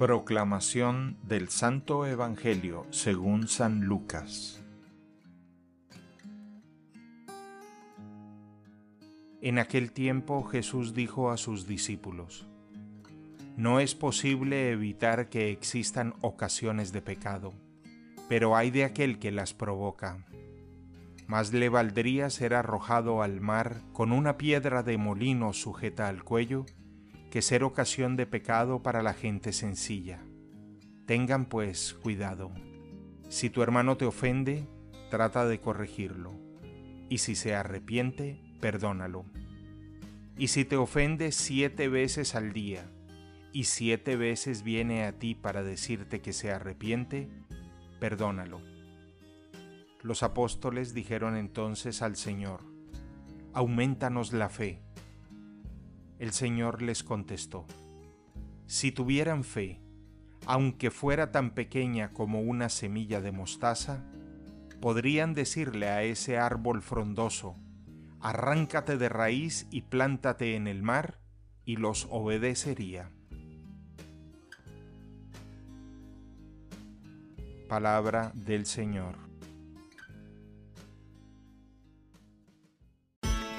Proclamación del Santo Evangelio según San Lucas En aquel tiempo Jesús dijo a sus discípulos, No es posible evitar que existan ocasiones de pecado, pero hay de aquel que las provoca. Más le valdría ser arrojado al mar con una piedra de molino sujeta al cuello que ser ocasión de pecado para la gente sencilla. Tengan pues cuidado. Si tu hermano te ofende, trata de corregirlo, y si se arrepiente, perdónalo. Y si te ofende siete veces al día, y siete veces viene a ti para decirte que se arrepiente, perdónalo. Los apóstoles dijeron entonces al Señor, aumentanos la fe. El Señor les contestó, Si tuvieran fe, aunque fuera tan pequeña como una semilla de mostaza, podrían decirle a ese árbol frondoso, Arráncate de raíz y plántate en el mar, y los obedecería. Palabra del Señor.